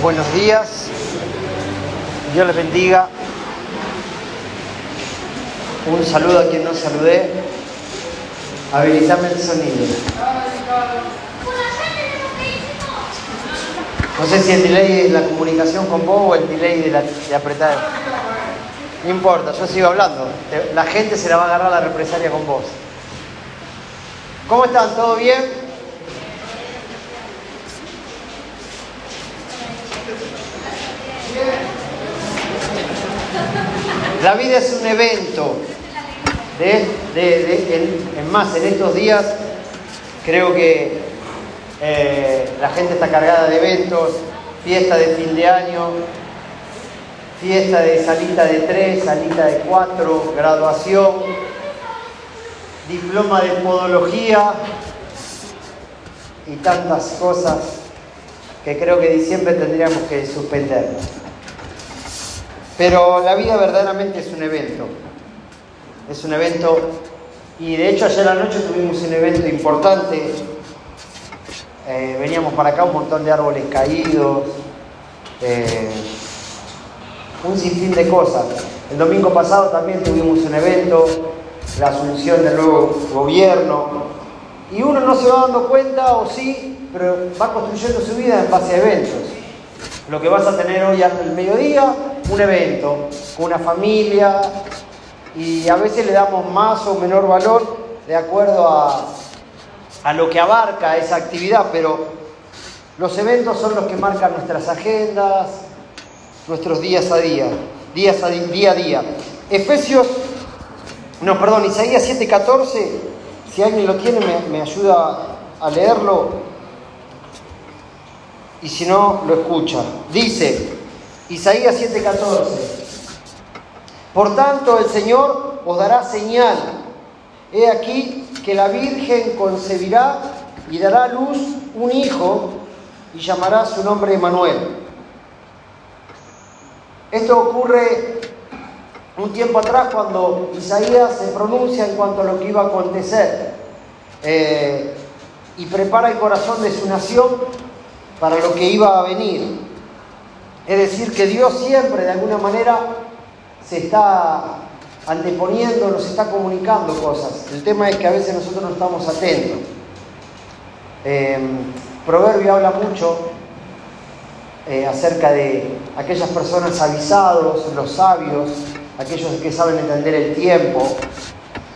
Buenos días. Dios les bendiga. Un saludo a quien no saludé. Habilitame el sonido. No sé si el delay es la comunicación con vos o el delay de, la, de apretar. No importa, yo sigo hablando. La gente se la va a agarrar la represalia con vos. ¿Cómo están? ¿Todo bien? La vida es un evento. En, más, en estos días creo que eh, la gente está cargada de eventos, fiesta de fin de año, fiesta de salita de tres, salita de cuatro, graduación, diploma de podología y tantas cosas que creo que diciembre tendríamos que suspender. Pero la vida verdaderamente es un evento. Es un evento, y de hecho ayer anoche tuvimos un evento importante. Eh, veníamos para acá un montón de árboles caídos, eh, un sinfín de cosas. El domingo pasado también tuvimos un evento, la asunción del nuevo gobierno, y uno no se va dando cuenta, o sí, pero va construyendo su vida en base a eventos. Lo que vas a tener hoy al mediodía un evento, una familia, y a veces le damos más o menor valor de acuerdo a, a lo que abarca esa actividad, pero los eventos son los que marcan nuestras agendas, nuestros días a día, días a día a día. Efesios, no, perdón, Isaías 7:14, si alguien lo tiene me ayuda a leerlo y si no, lo escucha. Dice, Isaías 7:14. Por tanto, el Señor os dará señal. He aquí que la Virgen concebirá y dará a luz un hijo y llamará su nombre Emanuel. Esto ocurre un tiempo atrás cuando Isaías se pronuncia en cuanto a lo que iba a acontecer eh, y prepara el corazón de su nación para lo que iba a venir. Es decir, que Dios siempre de alguna manera se está anteponiendo, nos está comunicando cosas. El tema es que a veces nosotros no estamos atentos. Em, Proverbio habla mucho eh, acerca de aquellas personas avisados, los sabios, aquellos que saben entender el tiempo.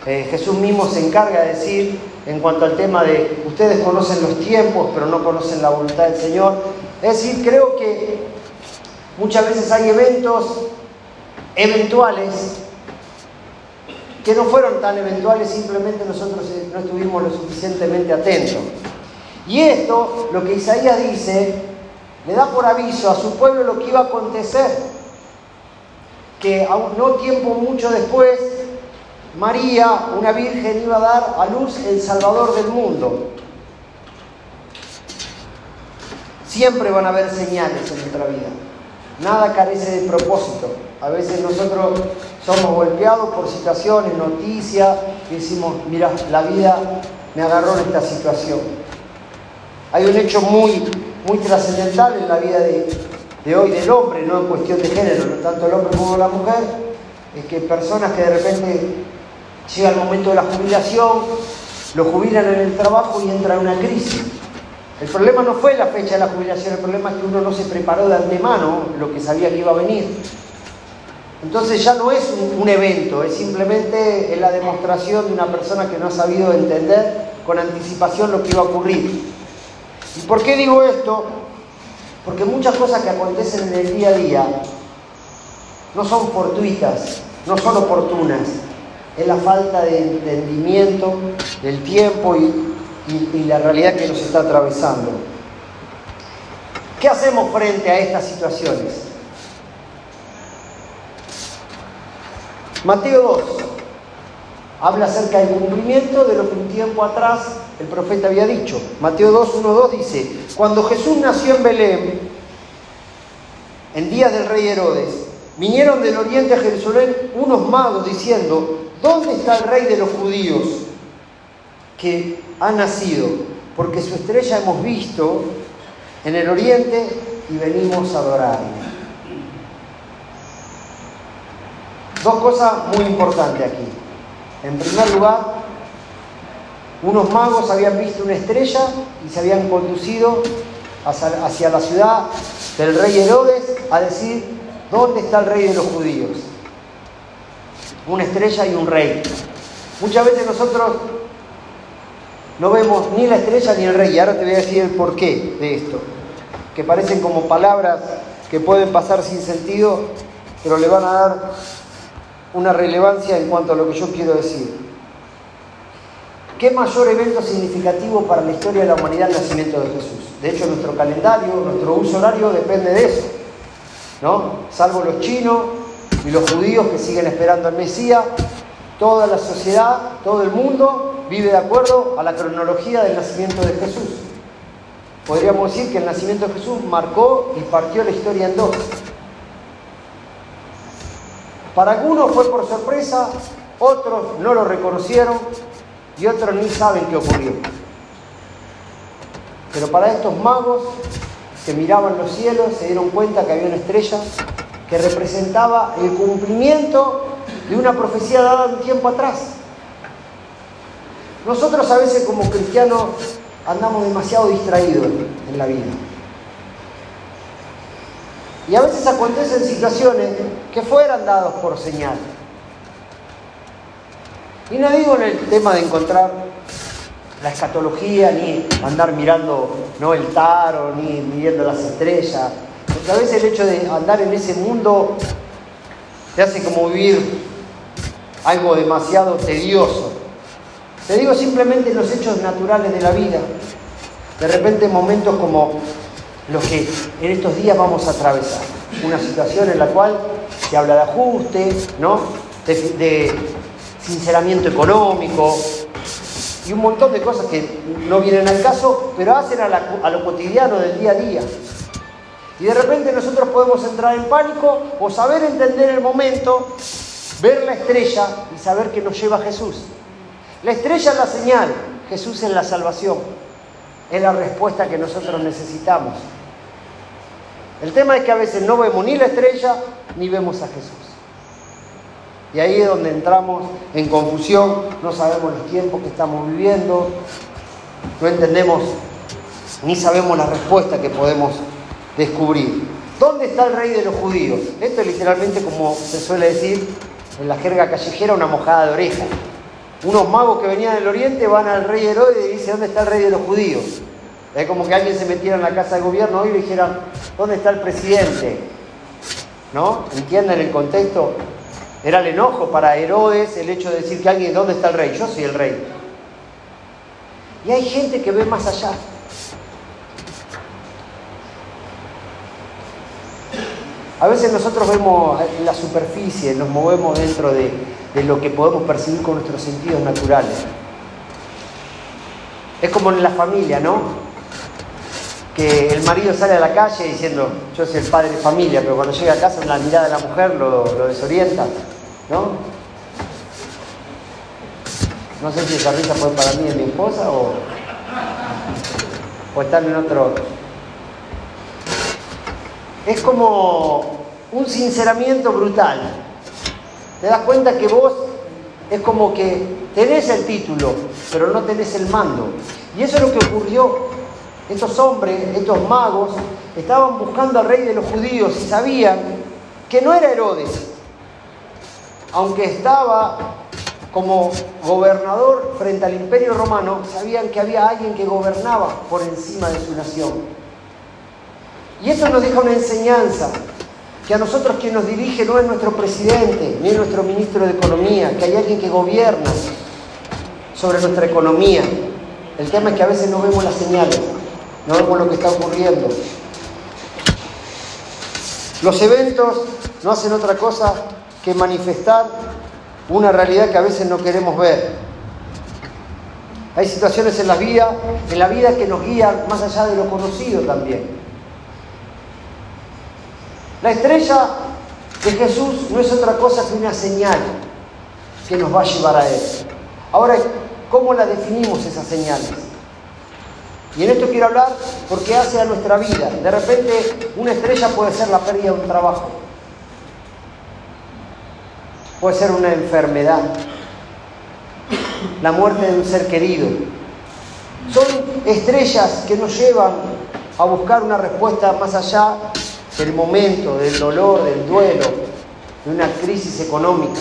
Eh, Jesús mismo se encarga de decir en cuanto al tema de ustedes conocen los tiempos, pero no conocen la voluntad del Señor. Es decir, creo que Muchas veces hay eventos eventuales que no fueron tan eventuales, simplemente nosotros no estuvimos lo suficientemente atentos. Y esto, lo que Isaías dice, le da por aviso a su pueblo lo que iba a acontecer, que no tiempo mucho después, María, una virgen, iba a dar a luz el Salvador del mundo. Siempre van a haber señales en nuestra vida. Nada carece de propósito. A veces nosotros somos golpeados por situaciones, noticias, y decimos, mira, la vida me agarró en esta situación. Hay un hecho muy, muy trascendental en la vida de, de hoy del hombre, no en cuestión de género, no tanto el hombre como la mujer, es que personas que de repente llega el momento de la jubilación, lo jubilan en el trabajo y entra en una crisis. El problema no fue la fecha de la jubilación, el problema es que uno no se preparó de antemano lo que sabía que iba a venir. Entonces ya no es un, evento, es simplemente la demostración de una persona que no ha sabido entender con anticipación lo que iba a ocurrir. ¿Y por qué digo esto? Porque muchas cosas que acontecen en el día a día no son fortuitas, no son oportunas. Es la falta de entendimiento del tiempo y la realidad que nos está atravesando. ¿Qué hacemos frente a estas situaciones? Mateo 2 habla acerca del cumplimiento de lo que un tiempo atrás el profeta había dicho. Mateo 2, 1, 2 dice, cuando Jesús nació en Belén, en días del rey Herodes, vinieron del oriente a Jerusalén unos magos diciendo, ¿dónde está el rey de los judíos? Que ha nacido, porque su estrella hemos visto en el oriente y venimos a adorarle. Dos cosas muy importantes aquí. En primer lugar, unos magos habían visto una estrella y se habían conducido hacia la ciudad del rey Herodes a decir, ¿dónde está el rey de los judíos? Una estrella y un rey. Muchas veces nosotros no vemos ni la estrella ni el rey. Y ahora te voy a decir el porqué de esto. Que parecen como palabras que pueden pasar sin sentido, pero le van a dar una relevancia en cuanto a lo que yo quiero decir. ¿Qué mayor evento significativo para la historia de la humanidad el nacimiento de Jesús? De hecho, nuestro calendario, nuestro uso horario depende de eso. ¿no? Salvo los chinos y los judíos que siguen esperando al Mesías, toda la sociedad, todo el mundo vive de acuerdo a la cronología del nacimiento de Jesús. Podríamos decir que el nacimiento de Jesús marcó y partió la historia en dos. Para algunos fue por sorpresa, otros no lo reconocieron y otros ni saben qué ocurrió. Pero para estos magos que miraban los cielos se dieron cuenta que había una estrella que representaba el cumplimiento de una profecía dada un tiempo atrás. Nosotros a veces como cristianos andamos demasiado distraídos en la vida. Y a veces acontecen situaciones que fueran dados por señal. Y no digo en el tema de encontrar la escatología, ni andar mirando ¿no? el taro, ni viendo las estrellas. A veces el hecho de andar en ese mundo te hace como vivir algo demasiado tedioso. Te digo simplemente en los hechos naturales de la vida. De repente momentos como los que en estos días vamos a atravesar. Una situación en la cual se habla de ajuste, ¿no? de, sinceramiento económico y un montón de cosas que no vienen al caso, pero hacen a, lo cotidiano del día a día. Y de repente nosotros podemos entrar en pánico o saber entender el momento, ver la estrella y saber que nos lleva Jesús. La estrella es la señal, Jesús es la salvación, es la respuesta que nosotros necesitamos. El tema es que a veces no vemos ni la estrella ni vemos a Jesús. Y ahí es donde entramos en confusión, no sabemos los tiempos que estamos viviendo, no entendemos ni sabemos la respuesta que podemos descubrir. ¿Dónde está el rey de los judíos? Esto es literalmente como se suele decir en la jerga callejera, una mojada de oreja. Unos magos que venían del oriente van al rey Herodes y dicen, ¿dónde está el rey de los judíos? Es como que alguien se metiera en la casa de gobierno y le dijera, ¿dónde está el presidente? ¿No? ¿Entienden el contexto? Era el enojo para Herodes el hecho de decir que alguien, ¿dónde está el rey? Yo soy el rey. Y hay gente que ve más allá. A veces nosotros vemos la superficie, nos movemos dentro de, de lo que podemos percibir con nuestros sentidos naturales. Es como en la familia, ¿no? que el marido sale a la calle diciendo, yo soy el padre de familia, pero cuando llega a casa la mirada de la mujer lo, desorienta, ¿no? No sé si esa risa fue para mí y mi esposa o, o están en otro... Es como un sinceramiento brutal. Te das cuenta que vos es como que tenés el título, pero no tenés el mando. Y eso es lo que ocurrió estos hombres, estos magos, estaban buscando al rey de los judíos y sabían que no era Herodes, aunque estaba como gobernador frente al imperio romano, sabían que había alguien que gobernaba por encima de su nación. Y esto nos deja una enseñanza, que a nosotros quien nos dirige no es nuestro presidente, ni es nuestro ministro de Economía, que hay alguien que gobierna sobre nuestra economía. El tema es que a veces no vemos las señales no vemos lo que está ocurriendo. Los eventos no hacen otra cosa que manifestar una realidad que a veces no queremos ver. Hay situaciones en la vida, en la vida que nos guían más allá de lo conocido también. La estrella de Jesús no es otra cosa que una señal que nos va a llevar a Él. Ahora, ¿cómo la definimos esas señales? Y en esto quiero hablar porque hace a nuestra vida. De repente una estrella puede ser la pérdida de un trabajo. Puede ser una enfermedad. La muerte de un ser querido. Son estrellas que nos llevan a buscar una respuesta más allá del momento, del dolor, del duelo, de una crisis económica.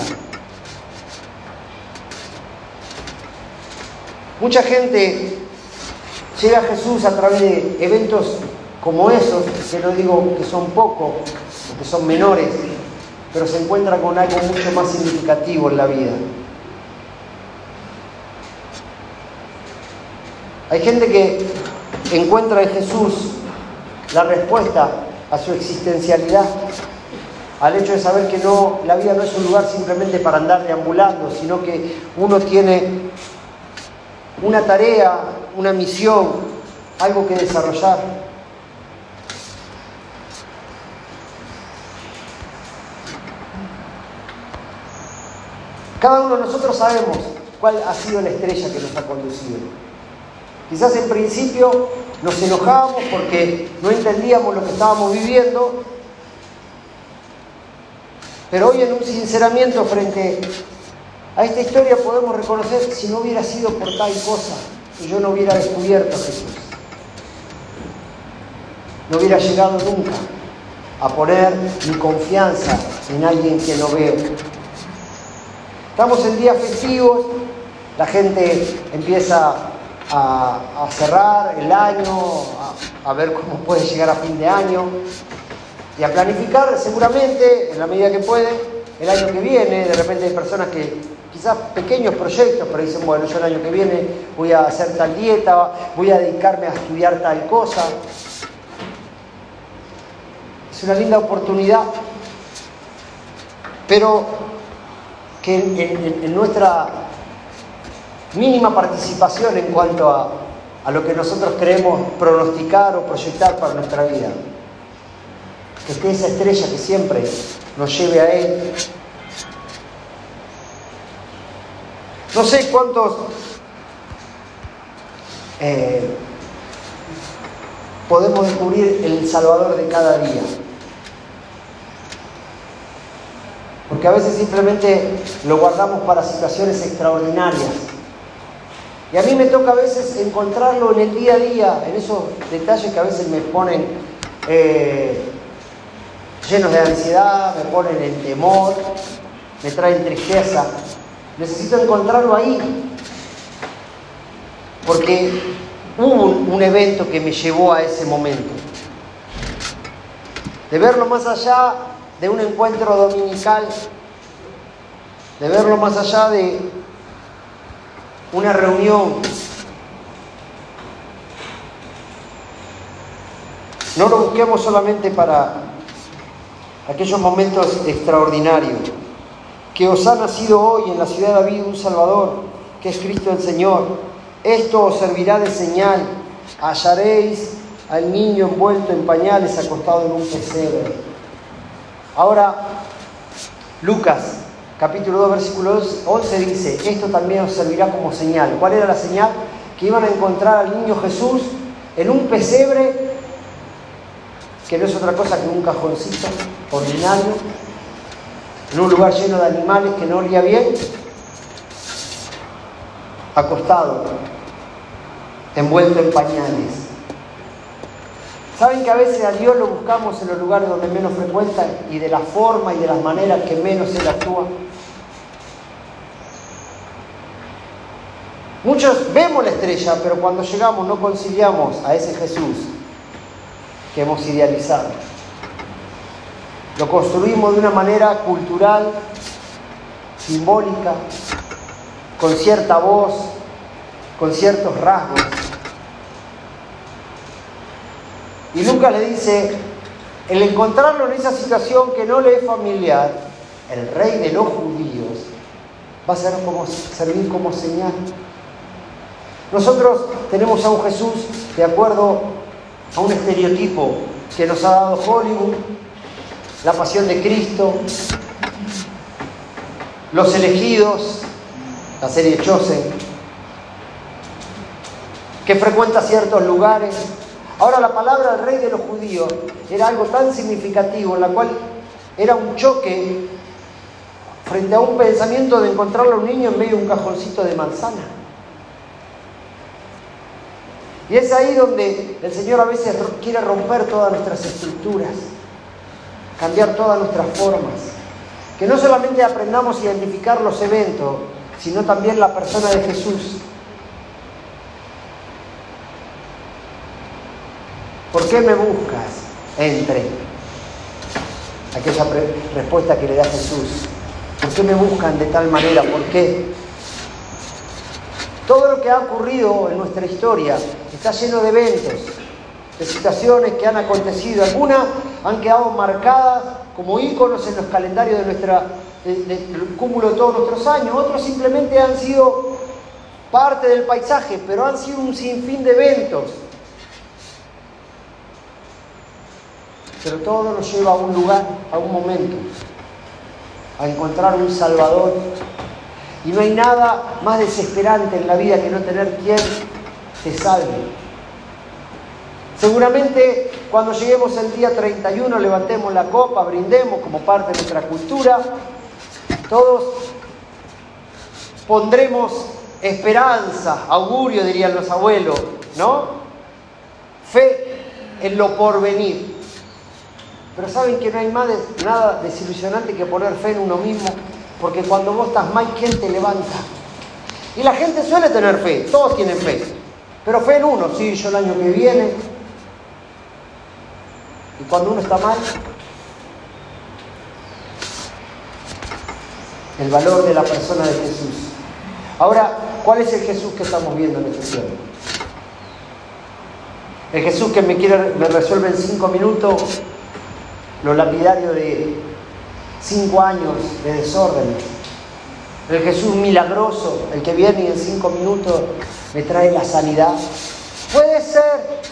Mucha gente llega a Jesús a través de eventos como esos, que no digo que son pocos o que son menores, pero se encuentra con algo mucho más significativo en la vida. Hay gente que encuentra en Jesús la respuesta a su existencialidad, al hecho de saber que no, la vida no es un lugar simplemente para andar deambulando, sino que uno tiene una tarea, una misión, algo que desarrollar. Cada uno de nosotros sabemos cuál ha sido la estrella que nos ha conducido. Quizás en principio nos enojábamos porque no entendíamos lo que estábamos viviendo, pero hoy en un sinceramiento frente a esta historia podemos reconocer si no hubiera sido por tal cosa y yo no hubiera descubierto a Jesús. No hubiera llegado nunca a poner mi confianza en alguien que no veo. Estamos en días festivos, la gente empieza a, cerrar el año, a, ver cómo puede llegar a fin de año y a planificar seguramente, en la medida que puede, el año que viene. De repente hay personas que quizás pequeños proyectos, pero dicen, bueno, yo el año que viene voy a hacer tal dieta, voy a dedicarme a estudiar tal cosa. Es una linda oportunidad, pero que en, nuestra mínima participación en cuanto a, a lo que nosotros queremos pronosticar o proyectar para nuestra vida, que esté esa estrella que siempre nos lleve a Él No sé cuántos eh, podemos descubrir el Salvador de cada día. Porque a veces simplemente lo guardamos para situaciones extraordinarias. Y a mí me toca a veces encontrarlo en el día a día, en esos detalles que a veces me ponen eh, llenos de ansiedad, me ponen en temor, me traen tristeza. Necesito encontrarlo ahí. Porque hubo un, evento que me llevó a ese momento. De verlo más allá de un encuentro dominical, de verlo más allá de una reunión. No lo busquemos solamente para aquellos momentos extraordinarios que os ha nacido hoy en la ciudad de David un Salvador, que es Cristo el Señor. Esto os servirá de señal. Hallaréis al niño envuelto en pañales acostado en un pesebre. Ahora, Lucas capítulo 2 versículo 11 dice, esto también os servirá como señal. ¿Cuál era la señal? Que iban a encontrar al niño Jesús en un pesebre, que no es otra cosa que un cajoncito ordinario, en un lugar lleno de animales que no olía bien, acostado, envuelto en pañales. ¿Saben que a veces a Dios lo buscamos en los lugares donde menos frecuenta y de la forma y de las maneras que menos Él actúa? Muchos vemos la estrella, pero cuando llegamos no conciliamos a ese Jesús que hemos idealizado. Lo construimos de una manera cultural, simbólica, con cierta voz, con ciertos rasgos. Y Lucas le dice, el encontrarlo en esa situación que no le es familiar, el rey de los judíos, va a ser como, servir como señal. Nosotros tenemos a un Jesús de acuerdo a un estereotipo que nos ha dado Hollywood, la pasión de Cristo, los elegidos, la serie Chosen. que frecuenta ciertos lugares. Ahora la palabra rey de los judíos era algo tan significativo, en la cual era un choque frente a un pensamiento de encontrarle a un niño en medio de un cajoncito de manzana. Y es ahí donde el Señor a veces quiere romper todas nuestras estructuras, cambiar todas nuestras formas. Que no solamente aprendamos a identificar los eventos, sino también la persona de Jesús. ¿Por qué me buscas? Entre. Aquella respuesta que le da Jesús. ¿Por qué me buscan de tal manera? ¿Por qué? Todo lo que ha ocurrido en nuestra historia está lleno de eventos, de situaciones que han acontecido. Algunas han quedado marcadas como íconos en los calendarios de nuestra, del cúmulo de todos nuestros años. Otros simplemente han sido parte del paisaje, pero han sido un sinfín de eventos. Pero todo nos lleva a un lugar, a un momento, a encontrar un Salvador. Y no hay nada más desesperante en la vida que no tener quien te salve. Seguramente cuando lleguemos el día 31 levantemos la copa, brindemos como parte de nuestra cultura. Todos pondremos esperanza, augurio dirían los abuelos, ¿no? Fe en lo porvenir. Pero saben que no hay más nada desilusionante que poner fe en uno mismo, porque cuando vos estás mal, ¿quién te levanta? Y la gente suele tener fe, todos tienen fe, pero fe en uno, sí, yo el año que viene. Y cuando uno está mal, el valor de la persona de Jesús. Ahora, ¿cuál es el Jesús que estamos viendo en este tiempo? El Jesús que me, quiere, me resuelve en cinco minutos lo lapidario de cinco años de desorden. El Jesús milagroso, el que viene y en cinco minutos me trae la sanidad. Puede ser,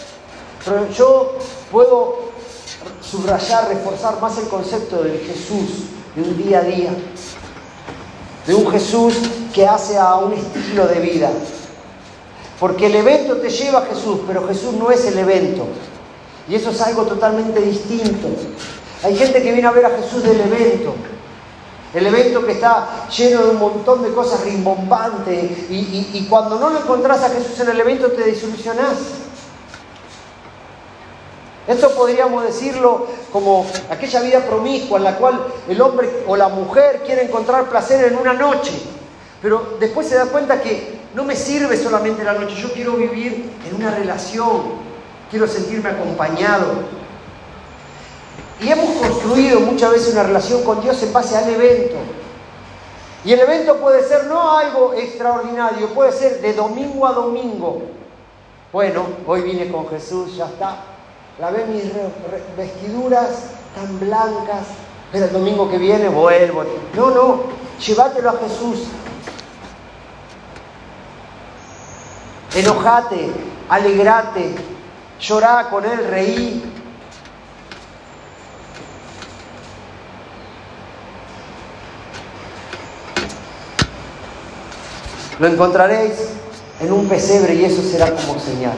pero yo puedo subrayar, reforzar más el concepto del Jesús de un día a día, de un Jesús que hace a un estilo de vida. Porque el evento te lleva a Jesús, pero Jesús no es el evento. Y eso es algo totalmente distinto. Hay gente que viene a ver a Jesús del evento. El evento que está lleno de un montón de cosas rimbombantes. Y, cuando no lo encontrás a Jesús en el evento te desilusionás. Esto podríamos decirlo como aquella vida promiscua en la cual el hombre o la mujer quiere encontrar placer en una noche, pero después se da cuenta que no me sirve solamente la noche, yo quiero vivir en una relación, quiero sentirme acompañado, y hemos construido muchas veces una relación con Dios en base al evento. Y el evento puede ser no algo extraordinario, puede ser de domingo a domingo. Bueno, hoy vine con Jesús, ya está. Lavé mis vestiduras tan blancas, pero el domingo que viene vuelvo. No, no, llévatelo a Jesús. Enojate, alegrate, llorá con Él, reí, Lo encontraréis en un pesebre y eso será como señal.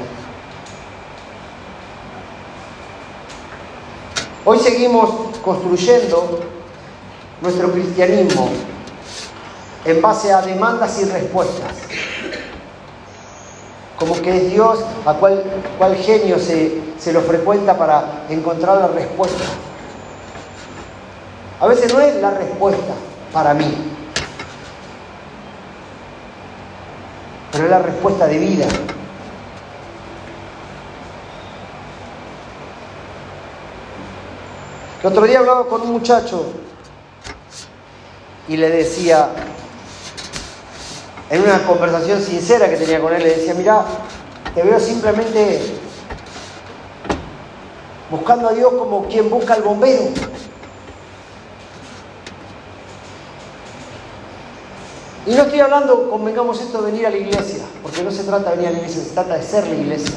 Hoy seguimos construyendo nuestro cristianismo en base a demandas y respuestas. Como que es Dios a cuál, genio se, se lo frecuenta para encontrar la respuesta. A veces no es la respuesta para mí, pero es la respuesta de vida. El otro día hablaba con un muchacho y le decía, en una conversación sincera que tenía con él, le decía, mira, te veo simplemente buscando a Dios como quien busca al bombero. Y no estoy hablando, convengamos esto, de venir a la iglesia, porque no se trata de venir a la iglesia, se trata de ser la iglesia.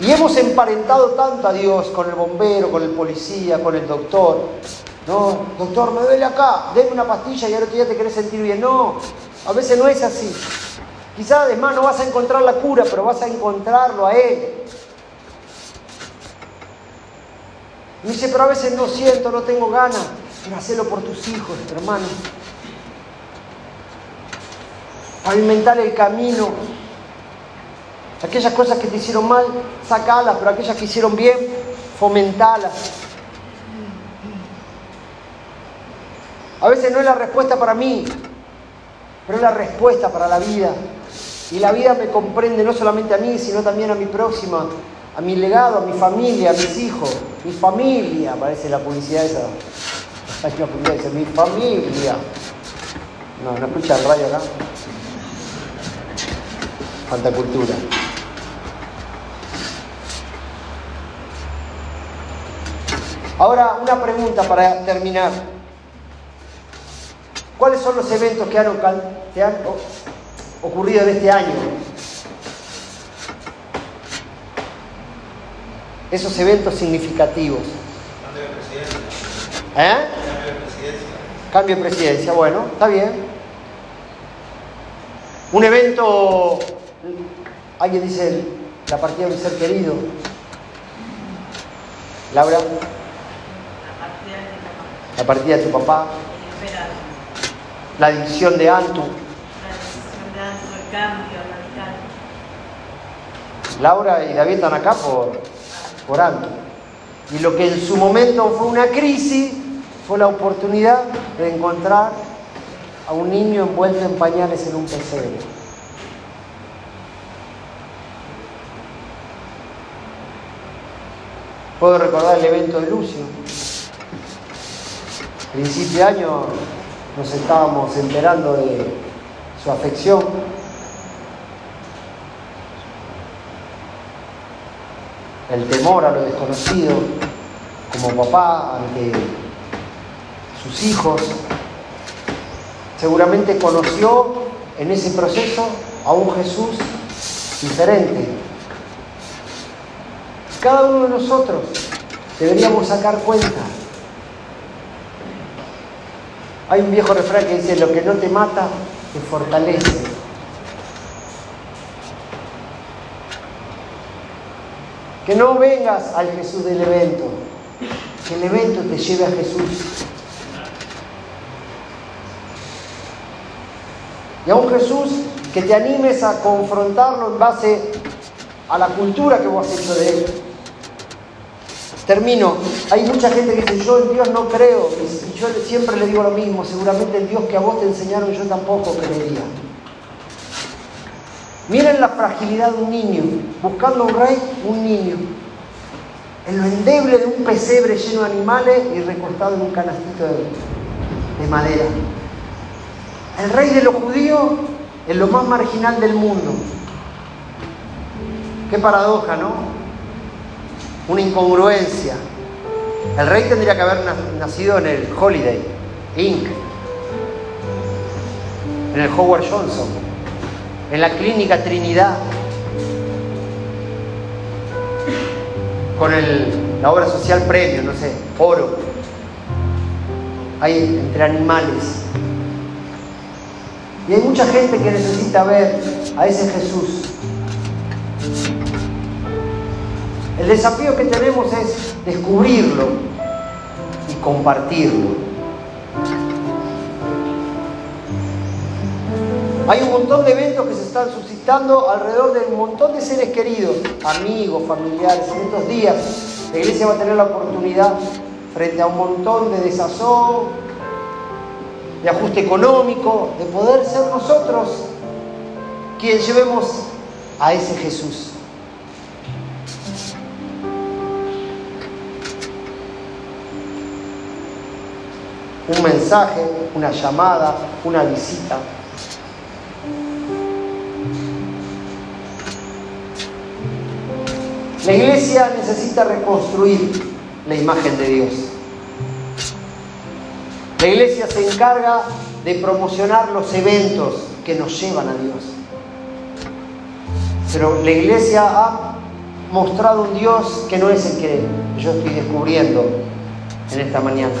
Y hemos emparentado tanto a Dios con el bombero, con el policía, con el doctor. No, doctor, me duele acá, denme una pastilla y ahora tú ya te querés sentir bien. No, a veces no es así. Quizás además no vas a encontrar la cura, pero vas a encontrarlo a Él. Y dice, pero a veces no siento, no tengo ganas. Pero hacelo por tus hijos, hermano. Pavimentar el camino. Aquellas cosas que te hicieron mal, sacalas, pero aquellas que hicieron bien, fomentalas. A veces no es la respuesta para mí, pero es la respuesta para la vida. Y la vida me comprende no solamente a mí, sino también a mi próxima, a mi legado, a mi familia, a mis hijos. Mi familia, parece la publicidad esa. Una publicidad dice, mi familia. No, no escucha el radio acá. Falta cultura. Ahora, una pregunta para terminar. ¿Cuáles son los eventos que han, ocurrido en este año? Esos eventos significativos. ¿Eh? Cambio de presidencia. Cambio de bueno, está bien. Un evento, alguien dice la partida de un ser querido. Laura. La partida de tu papá. La división de Antu. Laura y David están acá por, por Antu. Y lo que en su momento fue una crisis fue la oportunidad de encontrar a un niño envuelto en pañales en un pesebre. Puedo recordar el evento de Lucio. Principio de año nos estábamos enterando de su afección. El temor a lo desconocido como papá ante sus hijos. Seguramente conoció en ese proceso a un Jesús diferente. Cada uno de nosotros deberíamos sacar cuenta hay un viejo refrán que dice, lo que no te mata, te fortalece. Que no vengas al Jesús del evento, que el evento te lleve a Jesús. Y a un Jesús que te animes a confrontarlo en base a la cultura que vos has hecho de él. Termino. Hay mucha gente que dice, yo en Dios no creo. Y yo siempre le digo lo mismo, seguramente el Dios que a vos te enseñaron yo tampoco creería. Miren la fragilidad de un niño, buscando un rey, un niño. En lo endeble de un pesebre lleno de animales y recostado en un canastito de, de madera. El rey de los judíos en lo más marginal del mundo. Qué paradoja, ¿no? una incongruencia. El rey tendría que haber nacido en el Holiday Inc., en el Howard Johnson, en la Clínica Trinidad, con la obra social premio, no sé, oro. Hay entre animales. Y hay mucha gente que necesita ver a ese Jesús El desafío que tenemos es descubrirlo y compartirlo. Hay un montón de eventos que se están suscitando alrededor de un montón de seres queridos, amigos, familiares. En estos días la iglesia va a tener la oportunidad, frente a un montón de desazón, de ajuste económico, de poder ser nosotros quienes llevemos a ese Jesús. un mensaje, una llamada, una visita. La iglesia necesita reconstruir la imagen de Dios. La iglesia se encarga de promocionar los eventos que nos llevan a Dios. Pero la iglesia ha mostrado un Dios que no es el que yo estoy descubriendo en esta mañana.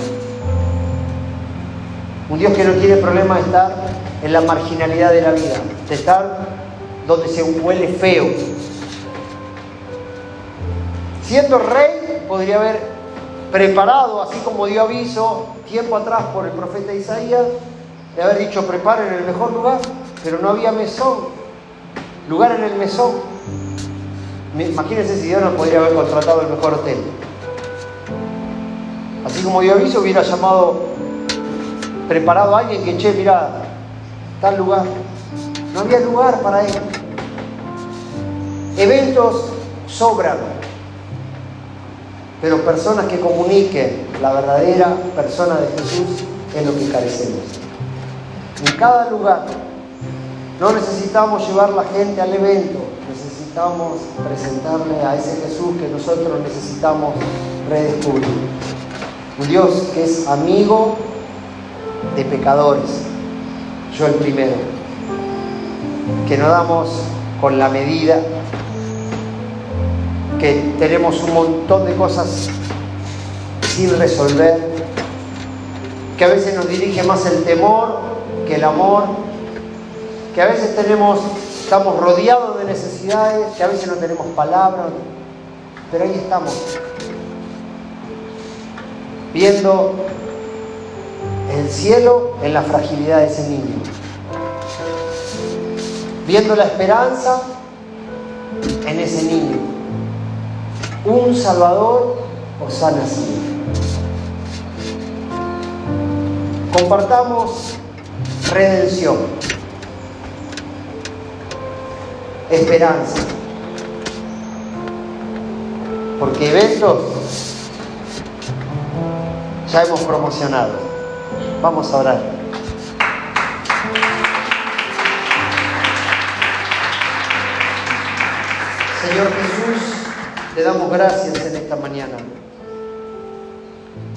Un Dios que no tiene problema de estar en la marginalidad de la vida, de estar donde se huele feo. Siendo rey, podría haber preparado, así como dio aviso tiempo atrás por el profeta Isaías, de haber dicho preparen el mejor lugar, pero no había mesón, lugar en el mesón. Imagínense si Dios no podría haber contratado el mejor hotel. Así como dio aviso, hubiera llamado, preparado a alguien que, che, mira, tal lugar. No había lugar para él. Eventos sobran, pero personas que comuniquen la verdadera persona de Jesús es lo que carecemos. En cada lugar no necesitamos llevar la gente al evento, necesitamos presentarle a ese Jesús que nosotros necesitamos redescubrir. Un Dios que es amigo de pecadores, yo el primero, que no damos con la medida, que tenemos un montón de cosas sin resolver, que a veces nos dirige más el temor que el amor, que a veces tenemos, estamos rodeados de necesidades, que a veces no tenemos palabras, pero ahí estamos, viendo el cielo en la fragilidad de ese niño, viendo la esperanza en ese niño. Un Salvador os ha nacido. Compartamos redención, esperanza, porque eventos ya hemos promocionado. Vamos a orar. Señor Jesús, te damos gracias en esta mañana.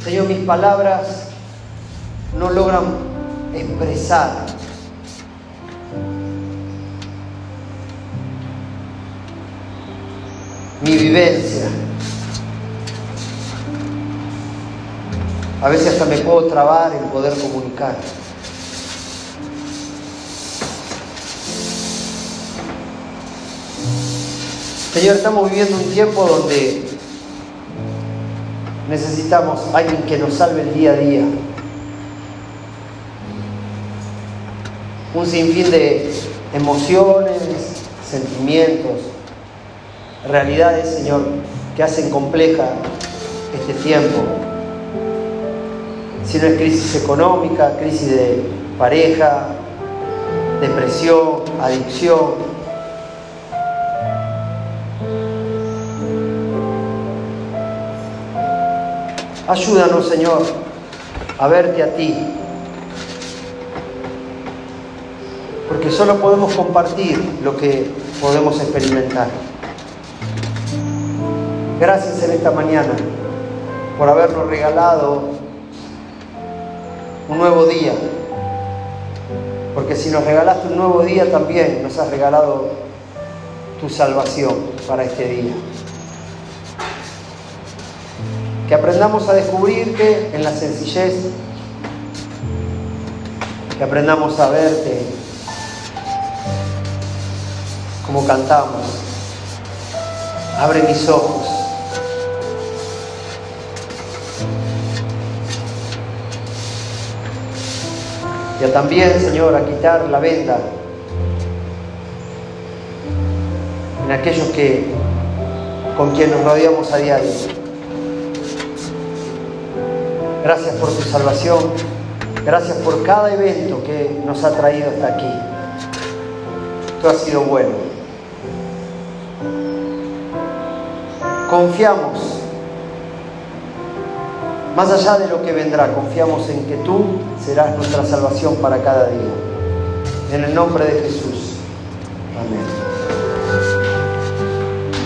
Señor, mis palabras no logran expresar mi vivencia A veces hasta me puedo trabar en poder comunicar. Señor, estamos viviendo un tiempo donde necesitamos alguien que nos salve el día a día. Un sinfín de emociones, sentimientos, realidades, Señor, que hacen compleja este tiempo si no es crisis económica, crisis de pareja, depresión, adicción. Ayúdanos, Señor, a verte a ti. Porque solo podemos compartir lo que podemos experimentar. Gracias en esta mañana por habernos regalado un nuevo día. Porque si nos regalaste un nuevo día también nos has regalado tu salvación para este día. Que aprendamos a descubrirte en la sencillez, que aprendamos a verte como cantamos. Abre mis ojos y también, Señor, a quitar la venda en aquellos que con quien nos rodeamos a diario. Gracias por tu salvación. Gracias por cada evento que nos ha traído hasta aquí. Tú has sido bueno. Confiamos más allá de lo que vendrá, confiamos en que tú serás nuestra salvación para cada día. En el nombre de Jesús. Amén.